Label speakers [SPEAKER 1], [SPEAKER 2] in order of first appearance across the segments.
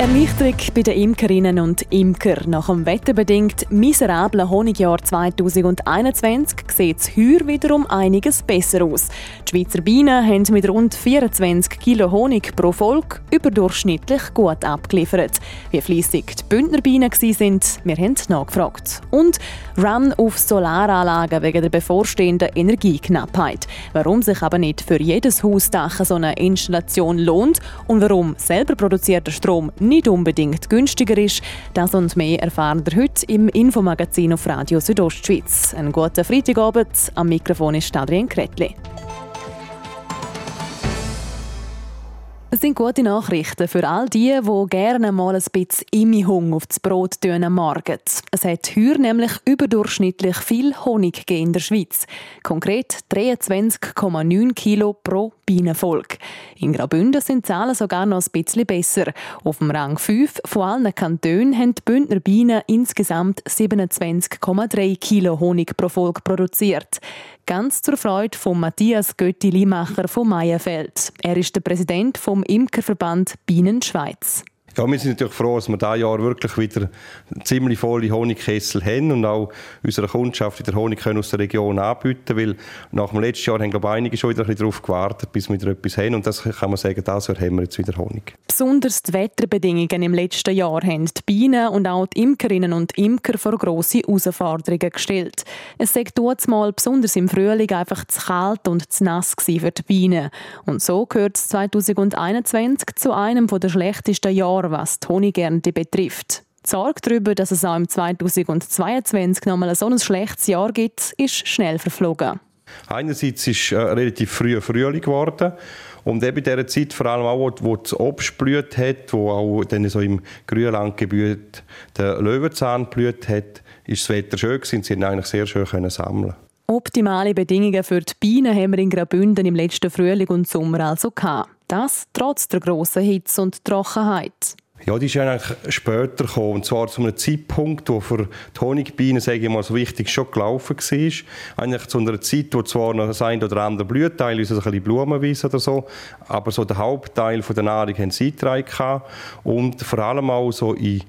[SPEAKER 1] Erleichterung bei den Imkerinnen und Imker. Nach dem wetterbedingt miserablen Honigjahr 2021 sieht es heuer wiederum einiges besser aus. Die Schweizer Bienen haben mit rund 24 Kilo Honig pro Volk überdurchschnittlich gut abgeliefert. Wie fleissig die Bündner Bienen waren, wir haben nachgefragt. Und Run auf Solaranlagen wegen der bevorstehenden Energieknappheit. Warum sich aber nicht für jedes Hausdach so eine Installation lohnt und warum selber produzierter Strom nicht unbedingt günstiger ist. Das und mehr erfahren wir heute im Infomagazin auf Radio Südostschweiz. Einen guten Freitagabend. Am Mikrofon ist Adrian Kretli. Es sind gute Nachrichten für all die, die gerne mal ein bisschen Imihung auf das Brot tun am Morgen. Es hat heuer nämlich überdurchschnittlich viel Honig in der Schweiz. Konkret 23,9 Kilo pro Bienenvolk. In Graubünden sind die Zahlen sogar noch ein bisschen besser. Auf dem Rang 5 von allen Kantonen haben die Bündner Bienen insgesamt 27,3 Kilo Honig pro Volk produziert. Ganz zur Freude von Matthias Götti-Limacher von Meierfeld. Er ist der Präsident vom Imkerverband Bienen Schweiz.
[SPEAKER 2] Ja, wir sind natürlich froh, dass wir dieses Jahr wirklich wieder ziemlich volle Honigkessel haben und auch unserer Kundschaft wieder Honig aus der Region anbieten weil nach dem letzten Jahr haben glaube ich, einige schon wieder darauf gewartet, bis wir wieder etwas haben und das kann man sagen, dieses Jahr haben wir jetzt wieder Honig.
[SPEAKER 1] Besonders die Wetterbedingungen im letzten Jahr haben die Bienen und auch die Imkerinnen und Imker vor grosse Herausforderungen gestellt. Es dort mal besonders im Frühling einfach zu kalt und zu nass für die Bienen. Und so gehört es 2021 zu einem der schlechtesten Jahre Jahr, was die Honigernte betrifft. Die Sorge darüber, dass es auch im 2022 noch mal so ein schlechtes Jahr gibt, ist schnell verflogen.
[SPEAKER 2] Einerseits ist äh, relativ früh Frühling geworden und eben in dieser Zeit, vor allem auch, wo das Obst blüht hat, wo auch dann so im Grünlandgebiet der Löwenzahn blüht hat, ist das Wetter schön gewesen, sie eigentlich sehr schön können sammeln.
[SPEAKER 1] Optimale Bedingungen für die Bienen haben wir in Graubünden im letzten Frühling und Sommer also gehabt. Das trotz der grossen Hitze und Trockenheit.
[SPEAKER 2] Ja, die ist eigentlich später gekommen. Und zwar zu einem Zeitpunkt, wo für die Honigbienen, sage ich mal, so wichtig schon gelaufen war. Eigentlich zu einer Zeit, wo zwar noch das ein oder andere Blühteil, also ein bisschen Blumenwiese oder so, aber so der Hauptteil von der Nahrung haben sie eingetragen. Und vor allem auch so in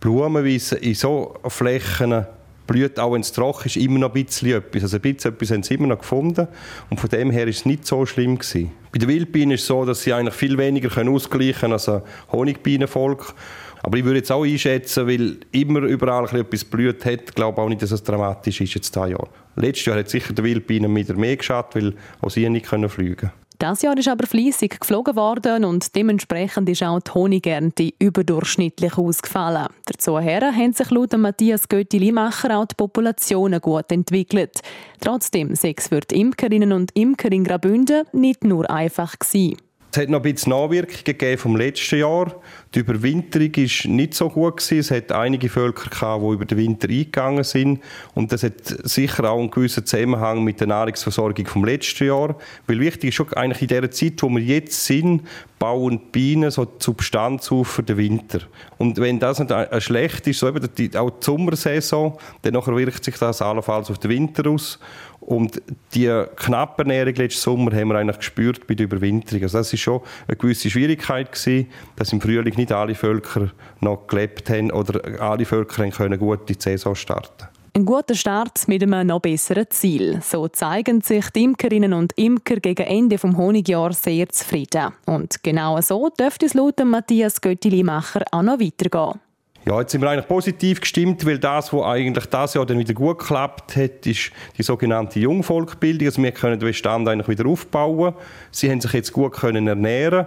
[SPEAKER 2] Blumenwiesen, in so Flächen, blüht, auch wenn es trocken ist, immer noch ein bisschen etwas. Also ein bisschen etwas haben sie immer noch gefunden. Und von dem her ist es nicht so schlimm gewesen. Bei den Wildbienen ist es so, dass sie eigentlich viel weniger können ausgleichen können als ein Honigbienenvolk. Aber ich würde jetzt auch einschätzen, weil immer überall etwas blüht hat, glaube auch nicht, dass es dramatisch ist jetzt dieses Jahr. Letztes Jahr hat sicher der Wildbienen wieder mehr geschadet, weil auch sie nicht fliegen können.
[SPEAKER 1] Das Jahr ist aber fließig geflogen worden und dementsprechend ist auch die Honigernte überdurchschnittlich ausgefallen. Dazu haben sich laut Matthias Götti-Limacher auch die Populationen gut entwickelt. Trotzdem für die Imkerinnen und Imker in Graubünden nicht nur einfach gewesen.
[SPEAKER 2] Es hat noch ein bisschen Nachwirkungen gegeben vom letzten Jahr. Die Überwinterung war nicht so gut. Gewesen. Es hat einige Völker, gehabt, die über den Winter eingegangen sind. Und das hat sicher auch einen gewissen Zusammenhang mit der Nahrungsversorgung vom letzten Jahr. Weil wichtig ist schon eigentlich in der Zeit, wo wir jetzt sind, bauen die Bienen so die Substanz auf für den Winter. Und wenn das nicht schlecht ist, so eben auch die Sommersaison, dann wirkt sich das allenfalls auf den Winter aus. Und die knappe Ernährung letzten Sommer haben wir eigentlich gespürt bei der Überwinterung. Also das ist schon eine gewisse Schwierigkeit gewesen, dass im Frühling nicht alle Völker noch gelebt haben oder alle Völker können gut die Saison starten.
[SPEAKER 1] Ein guter Start mit einem noch besseren Ziel. So zeigen sich die Imkerinnen und Imker gegen Ende des Honigjahr sehr zufrieden. Und genau so dürfte es laut Matthias Göttili-Macher auch noch weitergehen.
[SPEAKER 2] Ja, jetzt sind wir eigentlich positiv gestimmt, weil das, was eigentlich das Jahr dann wieder gut geklappt hat, ist die sogenannte Jungvolkbildung. Also wir können den Bestand eigentlich wieder aufbauen. Sie haben sich jetzt gut können ernähren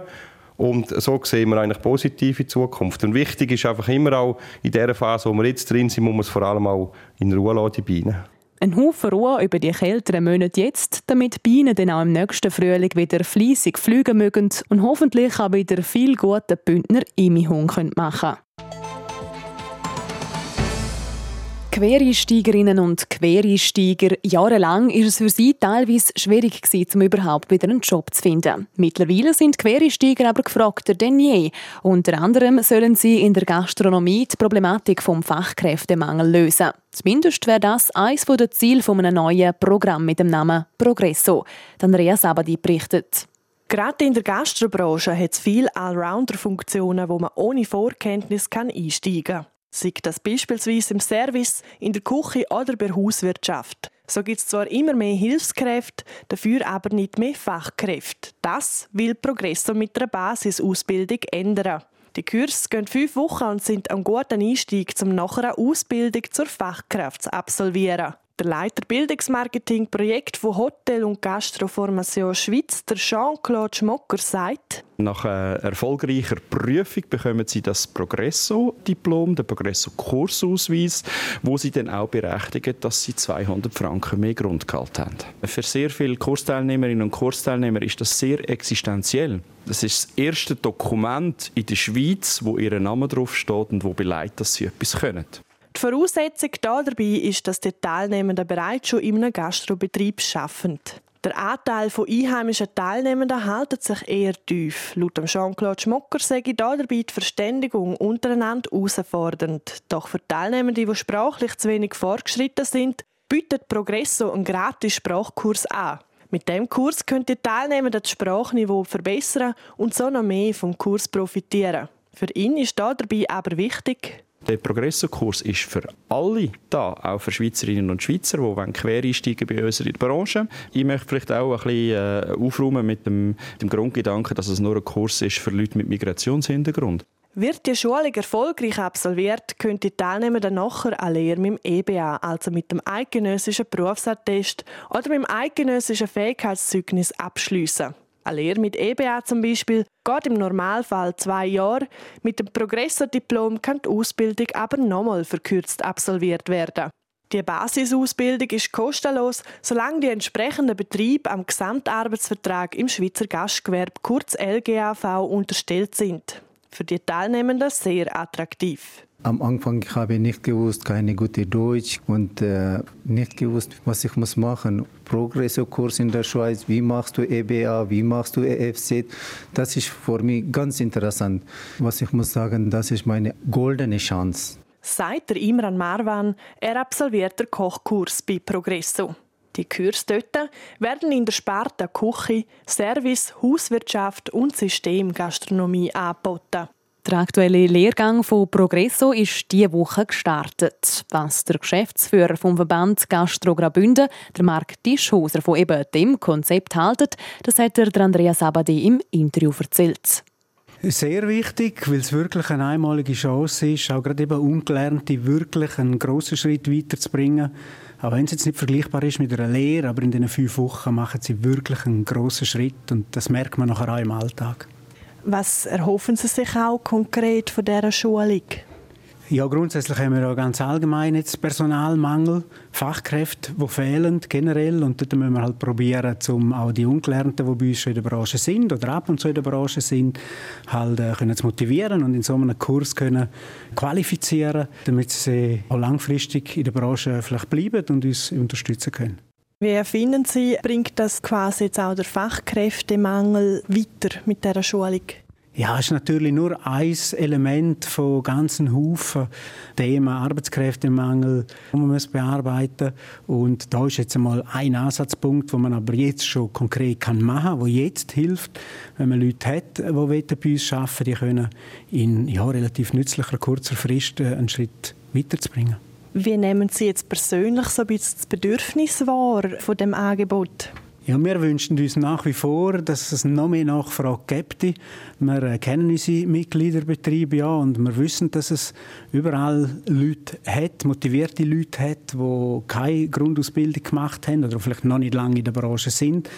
[SPEAKER 2] und so sehen wir eigentlich positive Zukunft. Und wichtig ist einfach immer auch in der Phase, wo wir jetzt drin sind, muss man es vor allem auch in Ruhe lassen, die Bienen.
[SPEAKER 1] Ein Haufen Ruhe über die kälteren Monate jetzt, damit die Bienen dann auch im nächsten Frühling wieder fleissig fliegen mögen und hoffentlich auch wieder viel gute Bündner Imihung machen können. Quereinsteigerinnen und Quereinsteiger. Jahrelang ist es für sie teilweise schwierig gewesen, um überhaupt wieder einen Job zu finden. Mittlerweile sind Quereinsteiger aber gefragter denn je. Unter anderem sollen sie in der Gastronomie die Problematik vom Fachkräftemangel lösen. Zumindest wäre das eines der Ziele eines neuen Programm mit dem Namen Progresso. Andrea Sabadi berichtet.
[SPEAKER 3] Gerade in der Gastrobranche hat es viele Allrounder-Funktionen, wo man ohne Vorkenntnis einsteigen kann. Sei das beispielsweise im Service, in der Küche oder bei der Hauswirtschaft. So gibt es zwar immer mehr Hilfskräfte, dafür aber nicht mehr Fachkräfte. Das will Progresso mit einer Basisausbildung ändern. Die Kurse gehen fünf Wochen und sind ein guter Einstieg, um nachher eine Ausbildung zur Fachkraft zu absolvieren. Der Leiter Bildungsmarketing-Projekt von Hotel und Gastroformation Schweiz, der Jean-Claude Schmocker, sagt,
[SPEAKER 4] nach erfolgreicher Prüfung bekommen Sie das Progresso-Diplom, den Progresso-Kursausweis, wo Sie dann auch berechtigen, dass Sie 200 Franken mehr Grundgehalt haben. Für sehr viele Kursteilnehmerinnen und Kursteilnehmer ist das sehr existenziell. Das ist das erste Dokument in der Schweiz, wo Ihr Name draufsteht und wo beleidigt, dass Sie etwas können.
[SPEAKER 3] Die Voraussetzung dabei ist, dass die Teilnehmenden bereits schon in einem Gastrobetrieb arbeiten. Der Anteil von einheimischen Teilnehmenden hält sich eher tief. Laut Jean-Claude Schmocker sei dabei die Verständigung untereinander herausfordernd. Doch für Teilnehmende, die sprachlich zu wenig fortgeschritten sind, bietet Progresso einen gratis Sprachkurs an. Mit dem Kurs können die Teilnehmenden das Sprachniveau verbessern und so noch mehr vom Kurs profitieren. Für ihn ist dabei aber wichtig,
[SPEAKER 4] der Progresso-Kurs ist für alle da, auch für Schweizerinnen und Schweizer, die quer einsteigen bei uns in der Branche. Ich möchte vielleicht auch ein bisschen äh, aufräumen mit dem, dem Grundgedanken, dass es nur ein Kurs ist für Leute mit Migrationshintergrund.
[SPEAKER 3] Wird die Schulung erfolgreich absolviert, können die Teilnehmer dann nachher eine Lehre mit dem EBA, also mit dem eidgenössischen Berufsattest oder mit dem eidgenössischen Fähigkeitszeugnis abschließen. Eine Lehre mit EBA zum Beispiel geht im Normalfall zwei Jahre. Mit dem Progressor-Diplom kann die Ausbildung aber nochmal verkürzt absolviert werden. Die Basisausbildung ist kostenlos, solange die entsprechenden Betriebe am Gesamtarbeitsvertrag im Schweizer Gastgewerbe kurz LGAV unterstellt sind. Für die Teilnehmenden sehr attraktiv.
[SPEAKER 5] Am Anfang habe ich nicht gewusst, keine gute Deutsch und äh, nicht gewusst, was ich muss machen. Progresso-Kurs in der Schweiz, wie machst du EBA, wie machst du EFZ? Das ist für mich ganz interessant. Was ich muss sagen, das ist meine goldene Chance.
[SPEAKER 3] Seit der Imran Marwan, er absolviert den Kochkurs bei Progresso. Die Kurse dort werden in der Sparte Küche, Service, Hauswirtschaft und Systemgastronomie angeboten.
[SPEAKER 1] Der aktuelle Lehrgang von Progresso ist diese Woche gestartet. Was der Geschäftsführer vom Verband Gastro Graubünden, der Marc Tischhoser, von eben dem Konzept haltet, das hat der Andreas Abadi im Interview erzählt.
[SPEAKER 6] Sehr wichtig, weil es wirklich eine einmalige Chance ist, auch gerade eben Ungelernte wirklich einen grossen Schritt weiterzubringen. Auch wenn es jetzt nicht vergleichbar ist mit einer Lehre, aber in diesen fünf Wochen machen sie wirklich einen grossen Schritt und das merkt man nachher auch im Alltag.
[SPEAKER 3] Was erhoffen Sie sich auch konkret von dieser Schulung?
[SPEAKER 6] Ja, grundsätzlich haben wir ja ganz allgemein jetzt Personalmangel, Fachkräfte, die fehlen generell und dort müssen wir halt probieren, um auch die Ungelernten, die bei uns schon in der Branche sind oder ab und zu in der Branche sind, halt äh, können zu motivieren und in so einem Kurs können qualifizieren, damit sie auch langfristig in der Branche vielleicht bleiben und uns unterstützen können.
[SPEAKER 3] Wie finden Sie, bringt das quasi jetzt auch der Fachkräftemangel weiter mit dieser Schulung?
[SPEAKER 6] Ja, es ist natürlich nur ein Element von ganzen Haufen Themen, Arbeitskräftemangel, die man muss bearbeiten Und da ist jetzt einmal ein Ansatzpunkt, wo man aber jetzt schon konkret machen kann, wo jetzt hilft, wenn man Leute hat, die bei uns arbeiten die können in ja, relativ nützlicher, kurzer Frist äh, einen Schritt weiterzubringen.
[SPEAKER 3] Wie nehmen Sie jetzt persönlich so ein bisschen das Bedürfnis wahr von dem Angebot?
[SPEAKER 6] Ja, wir wünschen uns nach wie vor, dass es noch mehr Nachfrage gibt. Wir kennen unsere Mitgliederbetriebe ja und wir wissen, dass es überall Leute hat, motivierte Leute hat, die keine Grundausbildung gemacht haben oder vielleicht noch nicht lange in der Branche sind.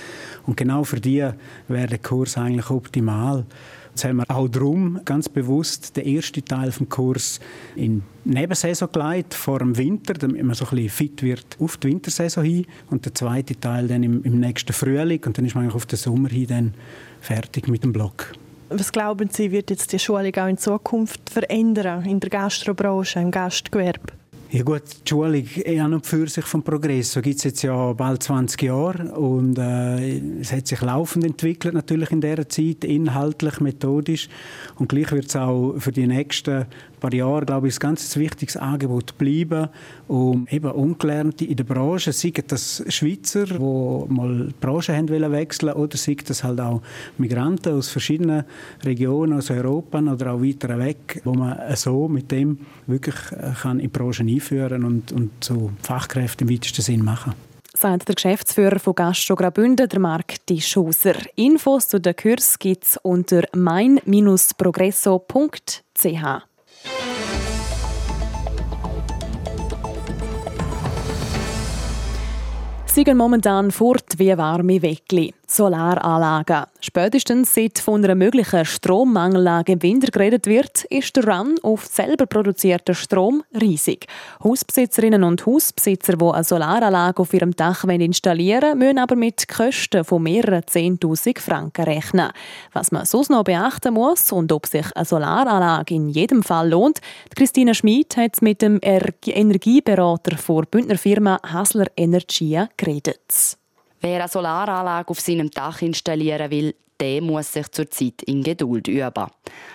[SPEAKER 6] Und genau für die wäre der Kurs eigentlich optimal. Jetzt haben wir auch darum ganz bewusst den ersten Teil des Kurs in Nebensaison gelegt, vor dem Winter, damit man so ein bisschen fit wird auf die Wintersaison hin. Und der zweite Teil dann im, im nächsten Frühling. Und dann ist man auf den Sommer hin dann fertig mit dem Block.
[SPEAKER 3] Was glauben Sie, wird jetzt die Schulung auch in Zukunft verändern in der Gastrobranche, im Gastgewerbe?
[SPEAKER 6] Ja gut, die Schulung an und für sich vom Progresso. Gibt es jetzt ja bald 20 Jahre und äh, es hat sich laufend entwickelt natürlich in dieser Zeit, inhaltlich, methodisch. Und gleich wird es auch für die nächsten paar Jahre, glaube ich, ein ganz wichtiges Angebot bleiben, um eben Ungelernte in der Branche, sei das Schweizer, die mal die Branche wechseln oder sei das halt auch Migranten aus verschiedenen Regionen aus Europa oder auch weiter weg, wo man so mit dem wirklich äh, kann in die Branche einführen und, und so Fachkräfte im weitesten Sinn machen
[SPEAKER 1] sagt der Geschäftsführer von Gastro Graubünden, der Marc Dischuser. Infos zu den Kurs gibt es unter mein-progresso.ch. Sie gehen momentan fort wie warme Weckli. Solaranlagen. Spätestens seit von einer möglichen Strommangellage im Winter geredet wird, ist der Run auf selber produzierten Strom riesig. Hausbesitzerinnen und Hausbesitzer, die eine Solaranlage auf ihrem Dach installieren wollen, müssen aber mit Kosten von mehreren 10.000 Franken rechnen. Was man sonst noch beachten muss und ob sich eine Solaranlage in jedem Fall lohnt, Christina Schmid hat mit dem Energieberater der Bündner Firma Hasler Energia geredet.
[SPEAKER 7] Wer eine Solaranlage auf seinem Dach installieren will, der muss sich zurzeit in Geduld üben.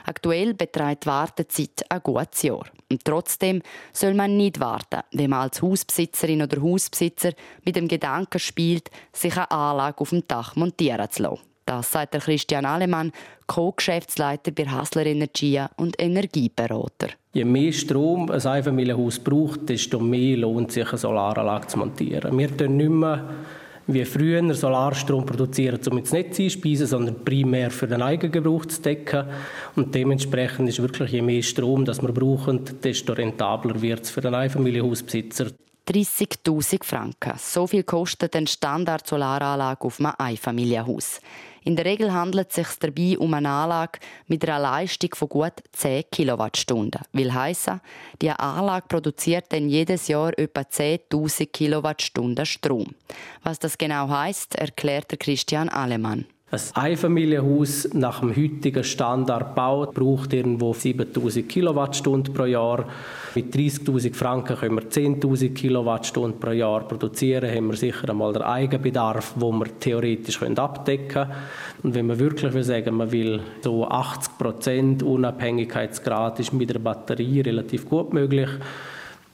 [SPEAKER 7] Aktuell beträgt die Wartezeit ein gutes Jahr. Und trotzdem soll man nicht warten, wenn man als Hausbesitzerin oder Hausbesitzer mit dem Gedanken spielt, sich eine Anlage auf dem Dach montieren zu lassen. Das sagt der Christian Alemann, Co-Geschäftsleiter bei Hassler Energia und Energieberater.
[SPEAKER 8] Je mehr Strom ein Einfamilienhaus braucht, desto mehr lohnt sich eine Solaranlage zu montieren. Wir tun nicht mehr wie früher Solarstrom produzieren, um ins Netz einspeisen, sondern primär für den Eigengebrauch zu decken. Und dementsprechend ist wirklich, je mehr Strom das wir brauchen, desto rentabler wird es für den Einfamilienhausbesitzer.
[SPEAKER 7] 30.000 Franken. So viel kostet eine Standard-Solaranlage auf einem Einfamilienhaus. In der Regel handelt es sich dabei um eine Anlage mit einer Leistung von gut 10 Kilowattstunden. Will heißen, die Anlage produziert dann jedes Jahr etwa 10.000 Kilowattstunden Strom. Was das genau heißt, erklärt Christian Alemann.
[SPEAKER 8] Ein Einfamilienhaus nach dem heutigen Standard baut, braucht irgendwo 7000 Kilowattstunden pro Jahr. Mit 30.000 Franken können wir 10.000 Kilowattstunden pro Jahr produzieren. Haben wir sicher einmal den Eigenbedarf, den wir theoretisch abdecken können. Und wenn man wirklich will sagen, man will so 80 Prozent Unabhängigkeitsgrad ist mit der Batterie relativ gut möglich.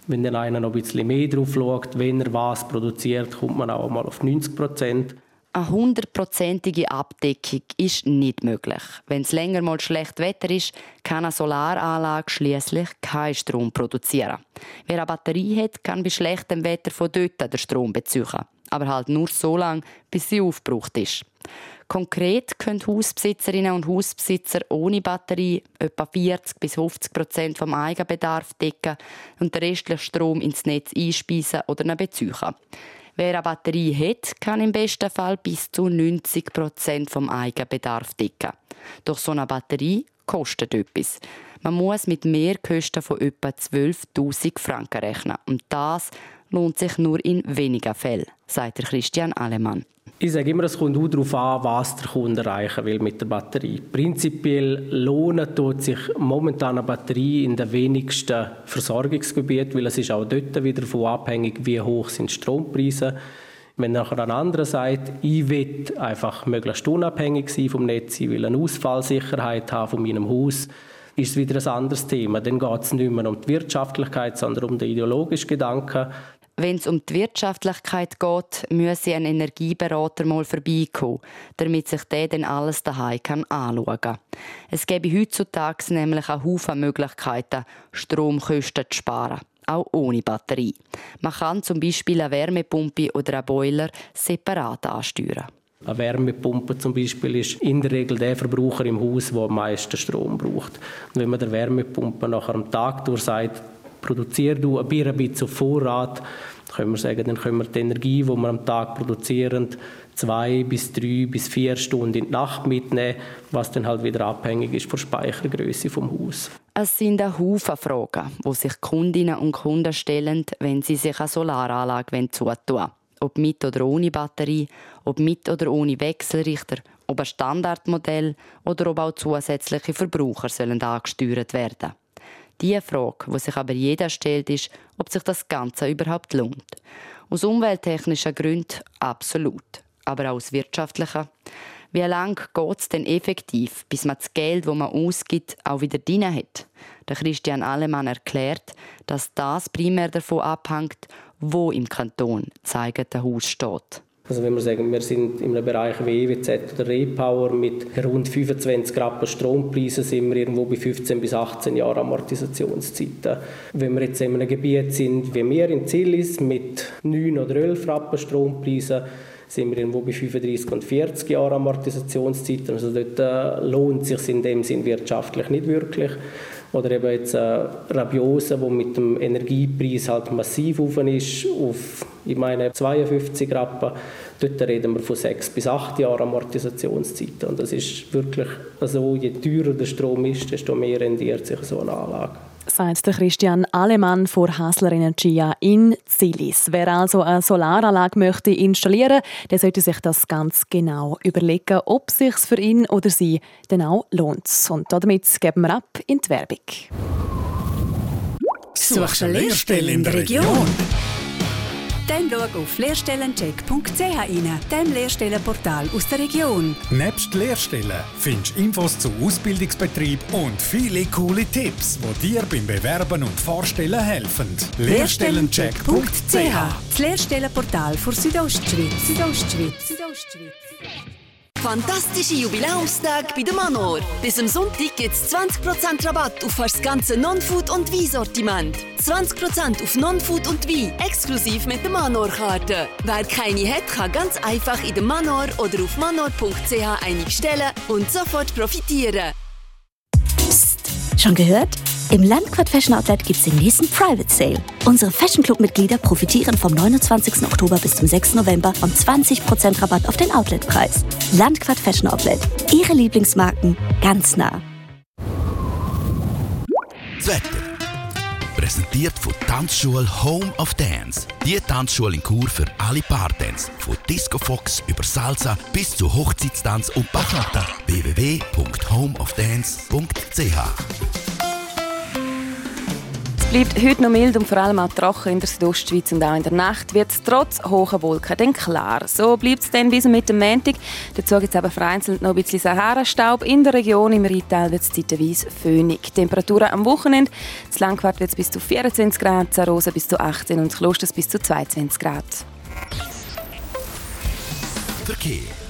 [SPEAKER 8] Wenn dann einer noch ein bisschen mehr drauf schaut, wenn er was produziert, kommt man auch mal auf 90 Prozent.
[SPEAKER 7] Eine hundertprozentige Abdeckung ist nicht möglich. Wenn es länger mal schlecht Wetter ist, kann eine Solaranlage schließlich keinen Strom produzieren. Wer eine Batterie hat, kann bei schlechtem Wetter von dort den Strom beziehen. Aber halt nur so lange, bis sie aufgebraucht ist. Konkret können Hausbesitzerinnen und Hausbesitzer ohne Batterie etwa 40 bis 50 Prozent vom Eigenbedarf decken und den restlichen Strom ins Netz einspeisen oder beziehen. Wer eine Batterie hat, kann im besten Fall bis zu 90 Prozent vom Eigenbedarf decken. Doch so eine Batterie kostet etwas. Man muss mit Mehrkosten von etwa 12.000 Franken rechnen. Und das lohnt sich nur in wenigen Fällen, sagt Christian Alemann.
[SPEAKER 8] Ich sage immer, es kommt auch darauf an, was der Kunde erreichen will mit der Batterie. Prinzipiell lohnt tut sich momentan eine Batterie in den wenigsten Versorgungsgebieten, weil es ist auch dort wieder davon abhängig, wie hoch sind die Strompreise. Wenn nachher ein anderer sagt, ich will einfach möglichst unabhängig sein vom Netz, ich will eine Ausfallsicherheit haben von meinem Haus, ist es wieder ein anderes Thema. Dann geht es nicht mehr um die Wirtschaftlichkeit, sondern um den ideologischen Gedanken.
[SPEAKER 7] Wenn es um die Wirtschaftlichkeit geht, müsse ein Energieberater mal vorbeikommen, damit sich der dann alles daheim kann anschauen kann. Es gäbe heutzutage nämlich einen Haufen Möglichkeiten, Stromkosten zu sparen. Auch ohne Batterie. Man kann zum Beispiel eine Wärmepumpe oder einen Boiler separat ansteuern.
[SPEAKER 8] Eine Wärmepumpe zum Beispiel ist in der Regel der Verbraucher im Haus, der am meisten Strom braucht. Und wenn man der Wärmepumpe nachher am Tag durch sagt, produziere du ein Bier ein bisschen auf Vorrat, können wir sagen, dann können wir die Energie, die wir am Tag produzieren, zwei bis drei bis vier Stunden in die Nacht mitnehmen, was dann halt wieder abhängig ist von der Speichergröße vom Haus.
[SPEAKER 7] Es sind ein Haufen Fragen, die sich Kundinnen und Kunden stellen, wenn sie sich eine Solaranlage zutun wollen. Ob mit oder ohne Batterie, ob mit oder ohne Wechselrichter, ob ein Standardmodell oder ob auch zusätzliche Verbraucher sollen angesteuert werden Die Frage, die sich aber jeder stellt, ist, ob sich das Ganze überhaupt lohnt. Aus umwelttechnischen Gründen absolut, aber auch aus wirtschaftlichen. Wie lange geht es denn effektiv, bis man das Geld, das man ausgibt, auch wieder drin hat? Der Christian Allemann erklärt, dass das primär davon abhängt, wo im Kanton das eigene Haus steht.
[SPEAKER 8] Also wenn wir sagen, wir sind im Bereich wie EWZ oder Repower mit rund 25 Rappen Strompreisen sind wir irgendwo bei 15 bis 18 Jahren Amortisationszeiten. Wenn wir jetzt in einem Gebiet sind wie wir in Zillis mit 9 oder 11 Rappen Strompreisen, sind wir irgendwo bei 35 und 40 Jahren Amortisationszeiten. Also dort äh, lohnt es sich in dem Sinn wirtschaftlich nicht wirklich. Oder eben jetzt äh, Rabiose, wo mit dem Energiepreis halt massiv auf ist, auf ich meine 52 Rappen. Dort reden wir von 6 bis 8 Jahren Amortisationszeiten. Und das ist wirklich so, je teurer der Strom ist, desto mehr rendiert sich so eine Anlage
[SPEAKER 1] sagt Christian Alemann von Hasler Energia in Zilis. Wer also eine Solaranlage möchte installieren, der sollte sich das ganz genau überlegen, ob es sich für ihn oder sie denn auch lohnt. Und damit geben wir ab in die Werbung.
[SPEAKER 9] Suchst eine Lehrstelle in der Region? Dann schau auf lehrstellencheck.ch rein, dem Lehrstellenportal aus der Region.
[SPEAKER 10] Nebst Lehrstellen findest du Infos zu Ausbildungsbetrieb und viele coole Tipps, die dir beim Bewerben und Vorstellen helfen.
[SPEAKER 9] Lehrstellencheck.ch Das Lehrstellenportal für Südostschweiz. Südostschweiz. Südostschweiz.
[SPEAKER 11] Fantastische Jubiläumstag bei der Manor. Bis am Sonntag gibt es 20% Rabatt auf das ganze Non-Food- und Wein-Sortiment. 20% auf Non-Food und Wein, exklusiv mit der Manor-Karte. Wer keine hat, kann ganz einfach in der Manor oder auf manor.ch einstellen und sofort profitieren.
[SPEAKER 12] Psst, schon gehört? Im Landquart Fashion Outlet gibt es den nächsten Private Sale. Unsere Fashion Club Mitglieder profitieren vom 29. Oktober bis zum 6. November von 20% Rabatt auf den Outletpreis. Landquart Fashion Outlet. Ihre Lieblingsmarken ganz nah.
[SPEAKER 13] Das Wetter. Präsentiert von Tanzschule Home of Dance. Die Tanzschule in Kur für alle Partens. Von Disco Fox über Salsa bis zu Hochzeitstanz und Bachata. www.homeofdance.ch
[SPEAKER 1] bleibt heute noch mild und vor allem auch trocken in der Südostschweiz und auch in der Nacht wird es trotz hoher Wolken dann klar. So bleibt es dann bis mit dem Montag. Dazu gibt es aber vereinzelt noch ein bisschen Sahara-Staub. In der Region im Rheintal wird es zeitweise föhnig. Temperaturen am Wochenende. Das Langquart wird es bis zu 24 Grad, Zarosa bis zu 18 und Klosters bis zu 22 Grad.
[SPEAKER 13] Verkehr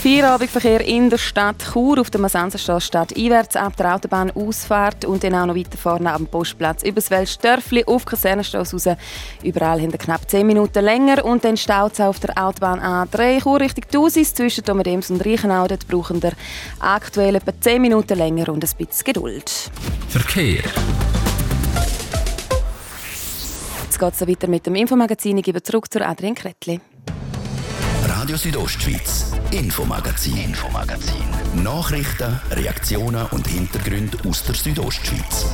[SPEAKER 1] Feierabendverkehr in der Stadt Chur auf der Masanserstraße einwärts ab der Autobahnausfahrt und dann auch noch weiter vorne am Postplatz übers Weltstörfli auf Kasernenstraße raus. Überall haben knapp 10 Minuten länger und dann staut es auf der Autobahn A3 Chur Richtung Thusis zwischen Domedems und Reichenau. Dort brauchen wir aktuell etwa 10 Minuten länger und ein bisschen Geduld.
[SPEAKER 13] Verkehr.
[SPEAKER 1] Jetzt geht es weiter mit dem Infomagazin. Ich gebe zurück zur Adrian Kretli.
[SPEAKER 13] Radio Südostschweiz, Infomagazin, Infomagazin. Nachrichten, Reaktionen und Hintergründe aus der Südostschweiz.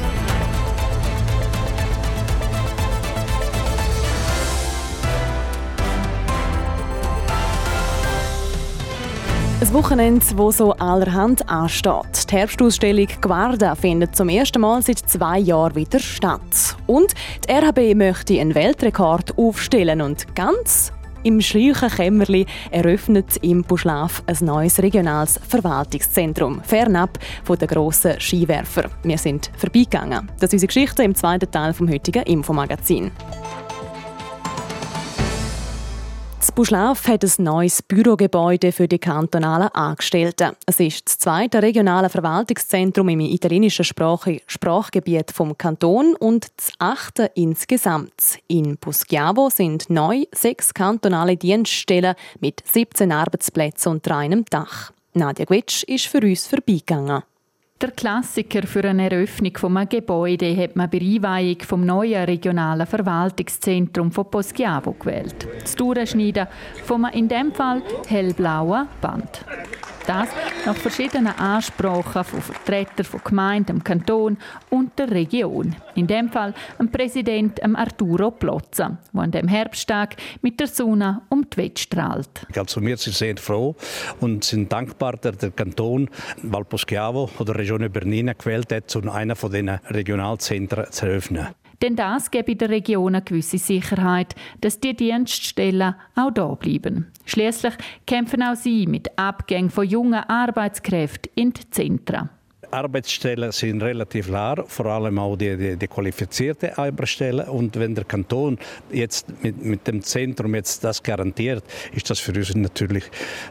[SPEAKER 1] Ein Wochenende, wo so allerhand ansteht. Die Herbstausstellung Guarda findet zum ersten Mal seit zwei Jahren wieder statt. Und die RHB möchte einen Weltrekord aufstellen und ganz im schreichen Kämmerli eröffnet im Buschlaf ein neues regionales Verwaltungszentrum, fernab von den grossen Skiwerfer. Wir sind vorbeigegangen. Das ist unsere Geschichte im zweiten Teil vom heutigen Infomagazin. Das Buschlaf hat ein neues Bürogebäude für die kantonalen Angestellten. Es ist das zweite regionale Verwaltungszentrum im italienischen Sprach Sprachgebiet vom Kanton und das achte insgesamt. In Buschiavo sind neu sechs kantonale Dienststellen mit 17 Arbeitsplätzen unter einem Dach. Nadja Gwitsch ist für uns vorbeigegangen.
[SPEAKER 14] Der Klassiker für eine Eröffnung von einem Gebäude hat man bei Einweihung vom neuen regionalen Verwaltungszentrum von Poschiavo gewählt. Das Durchschneiden von einem in diesem Fall hellblauen Band. Das nach verschiedenen Ansprachen von Vertretern von Gemeinden, dem Kanton und der Region. In dem Fall dem Präsident Arturo Plozza, der an dem Herbsttag mit der Sonne um die Welt strahlt.
[SPEAKER 15] Also wir sind sehr froh und sind dankbar, dass der Kanton Valposchiavo oder Regione Bernina gewählt hat, um einer von diesen Regionalzentren zu eröffnen.
[SPEAKER 14] Denn das gebe der Region eine gewisse Sicherheit, dass die Dienststellen auch da bleiben. Schließlich kämpfen auch sie mit Abgängen von jungen Arbeitskräften in die Zentren.
[SPEAKER 15] Arbeitsstellen sind relativ leer, vor allem auch die, die, die qualifizierten Arbeitsstellen. Und wenn der Kanton jetzt mit, mit dem Zentrum jetzt das garantiert, ist das für uns natürlich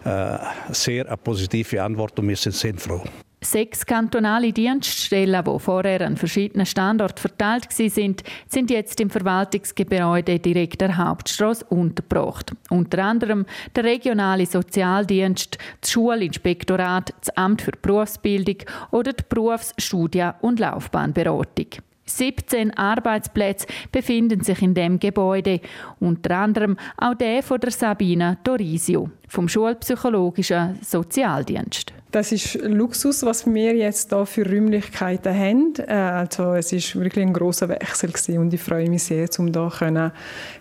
[SPEAKER 15] äh, sehr eine positive Antwort und wir sind sehr froh.
[SPEAKER 14] Sechs kantonale Dienststellen, die vorher an verschiedenen Standorten verteilt waren, sind jetzt im Verwaltungsgebäude direkt der Hauptstraße untergebracht. Unter anderem der regionale Sozialdienst, das Schulinspektorat, das Amt für Berufsbildung oder die Berufs-, Studien- und Laufbahnberatung. 17 Arbeitsplätze befinden sich in dem Gebäude, unter anderem auch der von der Sabina Dorisio vom Schulpsychologischen Sozialdienst.
[SPEAKER 16] Das ist Luxus, was wir jetzt hier für Räumlichkeiten haben. Äh, also es ist wirklich ein großer Wechsel gewesen und ich freue mich sehr, um hier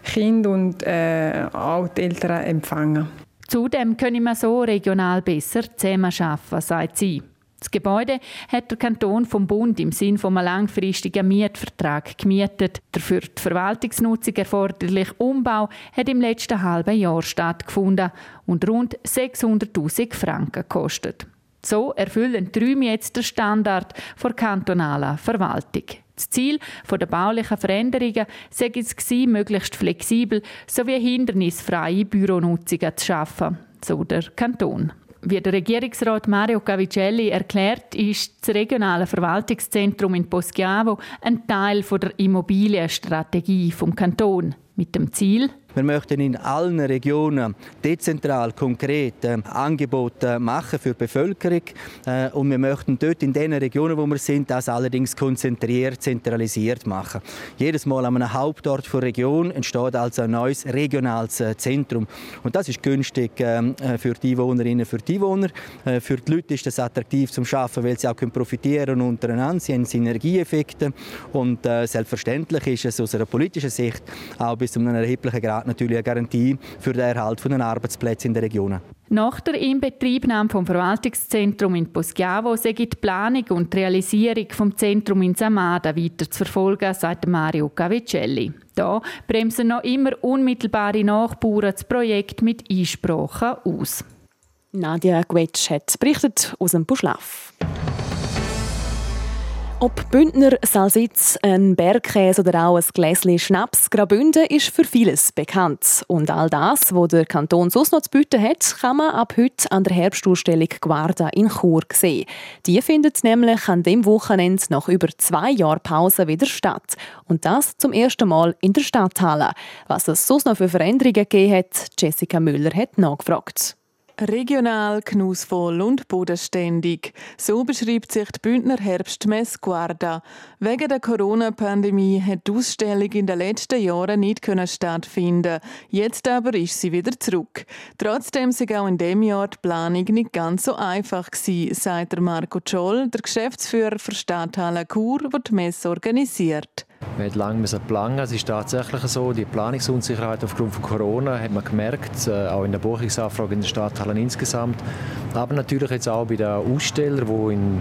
[SPEAKER 16] Kinder und äh, auch die Eltern empfangen.
[SPEAKER 14] Zudem können wir so regional besser zusammenarbeiten, sagt sie. Das Gebäude hat der Kanton vom Bund im Sinn von einem langfristigen Mietvertrag gemietet. Der für die Verwaltungsnutzung erforderliche Umbau hat im letzten halben Jahr stattgefunden und rund 600.000 Franken gekostet. So erfüllen die Räume jetzt den Standard der kantonalen Verwaltung. Das Ziel der baulichen Veränderungen sei es möglichst flexibel sowie hindernisfreie Büronutzungen zu schaffen, so der Kanton. Wie der Regierungsrat Mario Cavicelli erklärt, ist das regionale Verwaltungszentrum in Poschiavo ein Teil der Immobilienstrategie vom Kanton mit dem Ziel,
[SPEAKER 17] wir möchten in allen Regionen dezentral konkret äh, Angebote machen für die Bevölkerung äh, und wir möchten dort in den Regionen, wo wir sind, das allerdings konzentriert, zentralisiert machen. Jedes Mal an einem Hauptort der Region entsteht also ein neues regionales äh, Zentrum und das ist günstig ähm, äh, für die Einwohnerinnen, für die Einwohner. Äh, für die Leute ist das attraktiv zum Schaffen, weil sie auch profitieren untereinander. Sie haben Synergieeffekte und äh, selbstverständlich ist es aus einer politischen Sicht auch bis zu einem erheblichen Grad Staat natürlich eine Garantie für den Erhalt von den Arbeitsplätzen in den Regionen.
[SPEAKER 14] Nach der Inbetriebnahme vom Verwaltungszentrum in Poschiavo sei die Planung und die Realisierung vom Zentrum in Samada weiter zu verfolgen, sagt Mario Cavicelli. Da bremsen noch immer unmittelbare Nachbauern das Projekt mit Einsprachen aus.
[SPEAKER 1] Nadia Gwetsch hat berichtet aus dem Buschlaff. Ob Bündner Salsitz, ein Bergkäse oder auch ein Gläschen Schnaps, Graubünden ist für vieles bekannt. Und all das, was der Kanton sonst noch zu bieten hat, kann man ab heute an der Herbstausstellung Guarda in Chur sehen. Die findet nämlich an dem Wochenende nach über zwei Jahren Pause wieder statt. Und das zum ersten Mal in der Stadthalle. Was es sonst noch für Veränderungen gegeben hat, Jessica Müller hat nachgefragt.
[SPEAKER 18] Regional, genussvoll und bodenständig. So beschreibt sich die Bündner Herbstmesse Guarda. Wegen der Corona-Pandemie hat die Ausstellung in den letzten Jahren nicht stattfinden. Jetzt aber ist sie wieder zurück. Trotzdem sei auch in dem Jahr die Planung nicht ganz so einfach gewesen, sagt Marco Scholl, der Geschäftsführer für Stadthalle Chur, der die Messe organisiert.
[SPEAKER 19] Wir haben lange planen. Es ist tatsächlich so, die Planungsunsicherheit aufgrund von Corona hat man gemerkt, äh, auch in der Buchungsanfrage in den Stadthallen insgesamt. Aber natürlich jetzt auch bei den Ausstellern, die in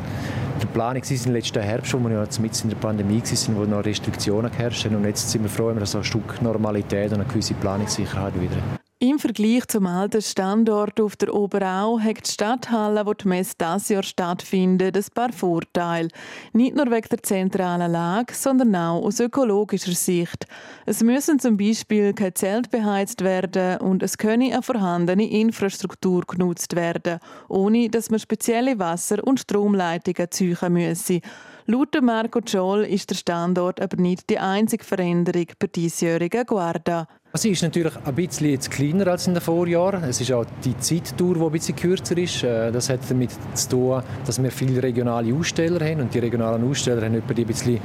[SPEAKER 19] der Planung waren letzten Herbst, wo wir ja mit in der Pandemie waren, wo noch Restriktionen geherrscht haben. Und jetzt sind wir froh, wenn wir so ein Stück Normalität und eine gewisse Planungssicherheit wieder haben.
[SPEAKER 18] Im Vergleich zum alten Standort auf der Oberau hat die Stadthalle, wo die Messe dieses Jahr stattfindet, ein paar Vorteile. Nicht nur wegen der zentralen Lage, sondern auch aus ökologischer Sicht. Es müssen zum Beispiel kein Zelt beheizt werden und es könne eine vorhandene Infrastruktur genutzt werden, ohne dass man spezielle Wasser- und Stromleitungen ziehen müsse. Laut Marco Joel ist der Standort aber nicht die einzige Veränderung bei diesjährigen Guarda.
[SPEAKER 19] Sie ist natürlich ein bisschen jetzt kleiner als in den Vorjahren. Es ist auch die Zeitdauer, die ein bisschen kürzer ist. Äh, das hat damit zu tun, dass wir viele regionale Aussteller haben und die regionalen Aussteller haben etwa die ein bisschen,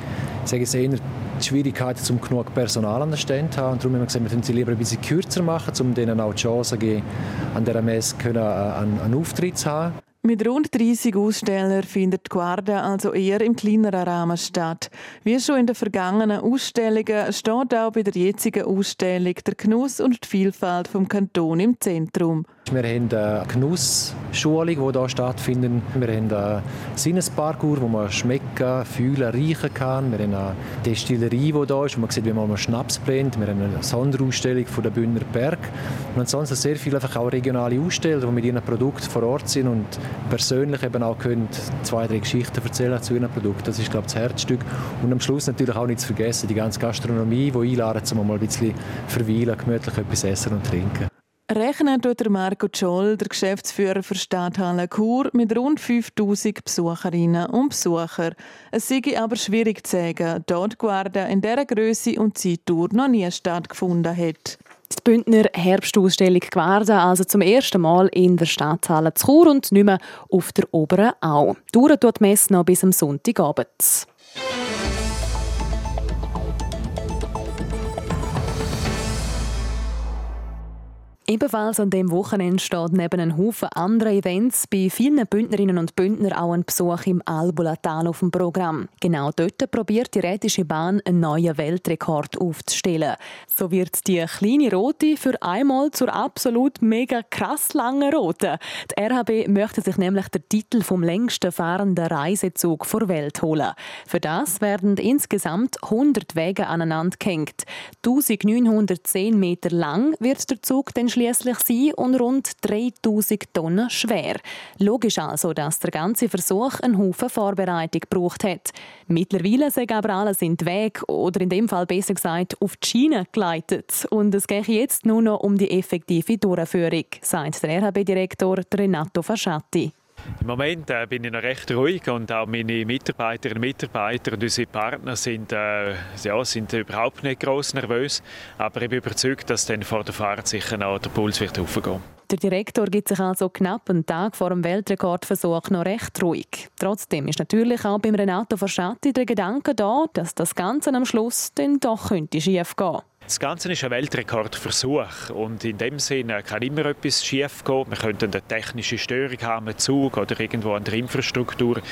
[SPEAKER 19] sage ich eher die Schwierigkeiten, um genug Personal an den Ständen zu haben. Und darum haben wir gesagt, wir können sie lieber ein bisschen kürzer machen, um denen auch die Chance zu geben, an dieser Messe einen, einen Auftritt zu haben.
[SPEAKER 3] Mit rund 30 Ausstellern findet Guarda also eher im kleineren Rahmen statt. Wie schon in den vergangenen Ausstellungen steht auch bei der jetzigen Ausstellung der Genuss und die Vielfalt vom Kanton im Zentrum.
[SPEAKER 19] Wir haben eine Genussschulung, die hier stattfindet. Wir haben einen Sinnesparcours, wo man schmecken, fühlen, riechen kann. Wir haben eine Destillerie, die hier ist, wo man sieht, wie man Schnaps blendet. Wir haben eine Sonderausstellung von der Bündner Berg. Und ansonsten sehr viele einfach auch regionale Aussteller, die mit ihren Produkten vor Ort sind und persönlich eben auch können zwei, drei Geschichten erzählen zu ihren Produkten. Das ist, glaube ich, das Herzstück. Und am Schluss natürlich auch nicht zu vergessen, die ganze Gastronomie, die einladen, um mal ein bisschen verweilen, gemütlich etwas essen und trinken.
[SPEAKER 3] Rechnen tut der Marco Scholl, der Geschäftsführer für Stadthalle Chur, mit rund 5000 Besucherinnen und Besuchern. Es sei aber schwierig zu sagen, dort Guarda in dieser Größe und Zeittour noch nie stattgefunden hat.
[SPEAKER 1] Die Bündner Herbstausstellung Guarda also zum ersten Mal in der Stadthalle zu Chur und nicht mehr auf der Oberen Au. Dauert die Messe noch bis am Sonntagabend. Ebenfalls an dem Wochenende steht neben einem Haufen anderer Events bei vielen Bündnerinnen und Bündner auch ein Besuch im Albulatal auf dem Programm. Genau dort probiert die Rätische Bahn einen neuen Weltrekord aufzustellen. So wird die kleine Rote für einmal zur absolut mega krass langen Rote. Die RHB möchte sich nämlich den Titel vom längsten fahrenden Reisezug vor Welt holen. Für das werden insgesamt 100 Wege aneinander gehängt. 1910 Meter lang wird der Zug dann schließlich sein und rund 3000 Tonnen schwer. Logisch also, dass der ganze Versuch einen Haufen Vorbereitung gebraucht hat. Mittlerweile sind aber alles in den Weg oder in dem Fall besser gesagt auf die Schiene geleitet. Und es geht jetzt nur noch um die effektive Durchführung, sagt der RHB-Direktor Renato Fasciatti.
[SPEAKER 20] Im Moment äh, bin ich noch recht ruhig und auch meine Mitarbeiterinnen und Mitarbeiter und unsere Partner sind, äh, ja, sind überhaupt nicht groß nervös. Aber ich bin überzeugt, dass dann vor der Fahrt sicher noch der Puls wird hochgehen.
[SPEAKER 1] Der Direktor gibt sich also knapp einen Tag vor dem Weltrekordversuch noch recht ruhig. Trotzdem ist natürlich auch beim Renato Verschatti der Gedanke da, dass das Ganze am Schluss dann doch könnte schief gehen.
[SPEAKER 20] Das Ganze ist ein Weltrekordversuch und in dem Sinne kann immer etwas schief gehen. Wir könnten eine technische Störung haben, einen Zug oder irgendwo an der Infrastruktur.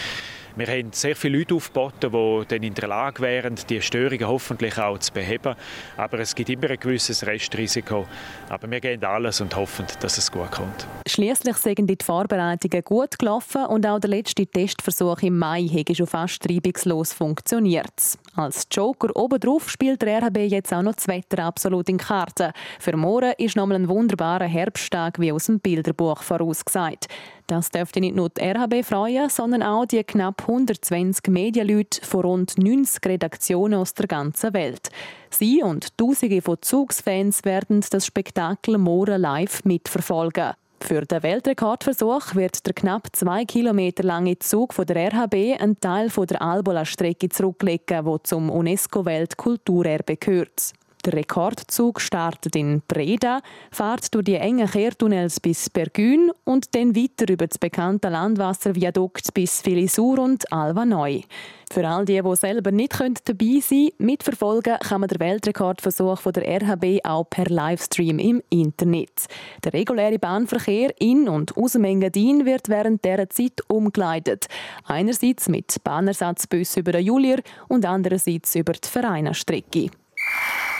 [SPEAKER 20] Wir haben sehr viele Leute aufgeboten, die dann in der Lage wären, die Störungen hoffentlich auch zu beheben. Aber es gibt immer ein gewisses Restrisiko. Aber wir gehen alles und hoffen, dass es gut kommt.
[SPEAKER 1] Schließlich sind die Vorbereitungen gut gelaufen und auch der letzte Testversuch im Mai hat schon fast reibungslos funktioniert. Als Joker obendrauf spielt der RHB jetzt auch noch das Wetter absolut in Karten. Für morgen ist nochmal ein wunderbarer Herbsttag wie aus dem Bilderbuch vorausgesagt. Das dürfte nicht nur die RHB freuen, sondern auch die knapp 120 Medienleute von rund 90 Redaktionen aus der ganzen Welt. Sie und Tausende von Zugsfans werden das Spektakel morgen live mitverfolgen. Für den Weltrekordversuch wird der knapp zwei Kilometer lange Zug von der RHB einen Teil von der Albola-Strecke zurücklegen, wo zum UNESCO-Weltkulturerbe gehört. Der Rekordzug startet in Breda, fährt durch die engen Kehrtunnels bis Bergün und dann weiter über das bekannte Landwasserviadukt bis Filisur und Alva Neu. Für all die, die selber nicht dabei sein können, mitverfolgen kann man den Weltrekordversuch von der RHB auch per Livestream im Internet. Der reguläre Bahnverkehr in und aus dem Engadin wird während dieser Zeit umgeleitet. Einerseits mit Bahnersatzbus über den Julier und andererseits über die Vereinastrecke.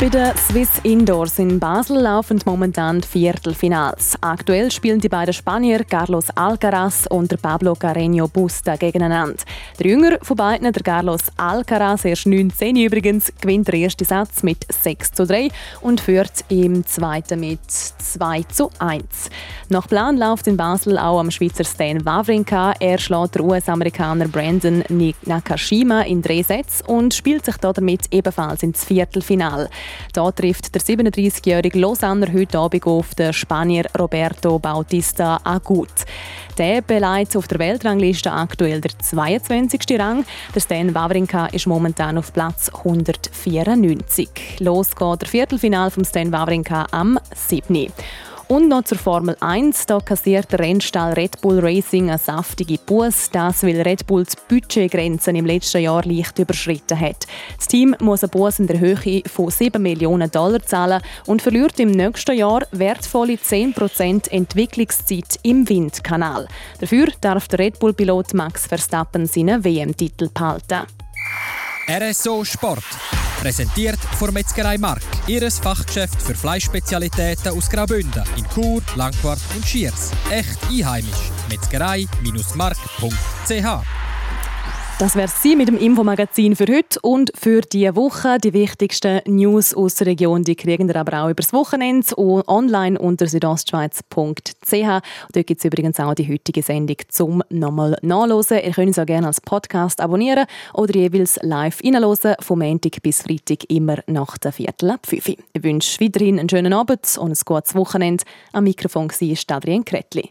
[SPEAKER 1] bei den Swiss Indoors in Basel laufen momentan Viertelfinals. Aktuell spielen die beiden Spanier Carlos Alcaraz und Pablo Carreño Busta gegeneinander. Der Jünger von beiden, der Carlos Alcaraz, erst 19 übrigens, gewinnt den ersten Satz mit 6 zu 3 und führt im zweiten mit 2 zu 1. Nach Plan läuft in Basel auch am Schweizer Stan Wawrinka. Er schlägt den US-Amerikaner Brandon Nakashima in drei Sätzen und spielt sich damit ebenfalls ins Viertelfinal. Da trifft der 37-jährige Lausanner heute Abend auf den Spanier Roberto Bautista Agut. Der beleidigt auf der Weltrangliste aktuell der 22. Rang. Der Stan Wawrinka ist momentan auf Platz 194. Los geht der Viertelfinal vom Stan Wawrinka am 7. Und noch zur Formel 1. Da kassiert der Rennstall Red Bull Racing eine saftige Buß. Das, weil Red Bulls Budgetgrenzen im letzten Jahr leicht überschritten hat. Das Team muss eine Buß in der Höhe von 7 Millionen Dollar zahlen und verliert im nächsten Jahr wertvolle 10% Entwicklungszeit im Windkanal. Dafür darf der Red Bull-Pilot Max Verstappen seinen WM-Titel behalten.
[SPEAKER 21] RSO Sport. Präsentiert von Metzgerei Mark, ihres Fachgeschäft für Fleischspezialitäten aus Graubünden in Chur, Langquart und Schiers. Echt einheimisch. Metzgerei-mark.ch
[SPEAKER 1] das wäre sie mit dem Infomagazin für heute und für diese Woche. Die wichtigsten News aus der Region, die kriegen ihr aber auch übers Wochenende online unter südostschweiz.ch. Dort gibt es übrigens auch die heutige Sendung zum nochmal nachlesen. Ihr könnt es auch gerne als Podcast abonnieren oder jeweils live reinhören, vom Montag bis Freitag immer nach der Viertel ab 5. Ich wünsche weiterhin einen schönen Abend und ein gutes Wochenende. Am Mikrofon war Adrian Kretli.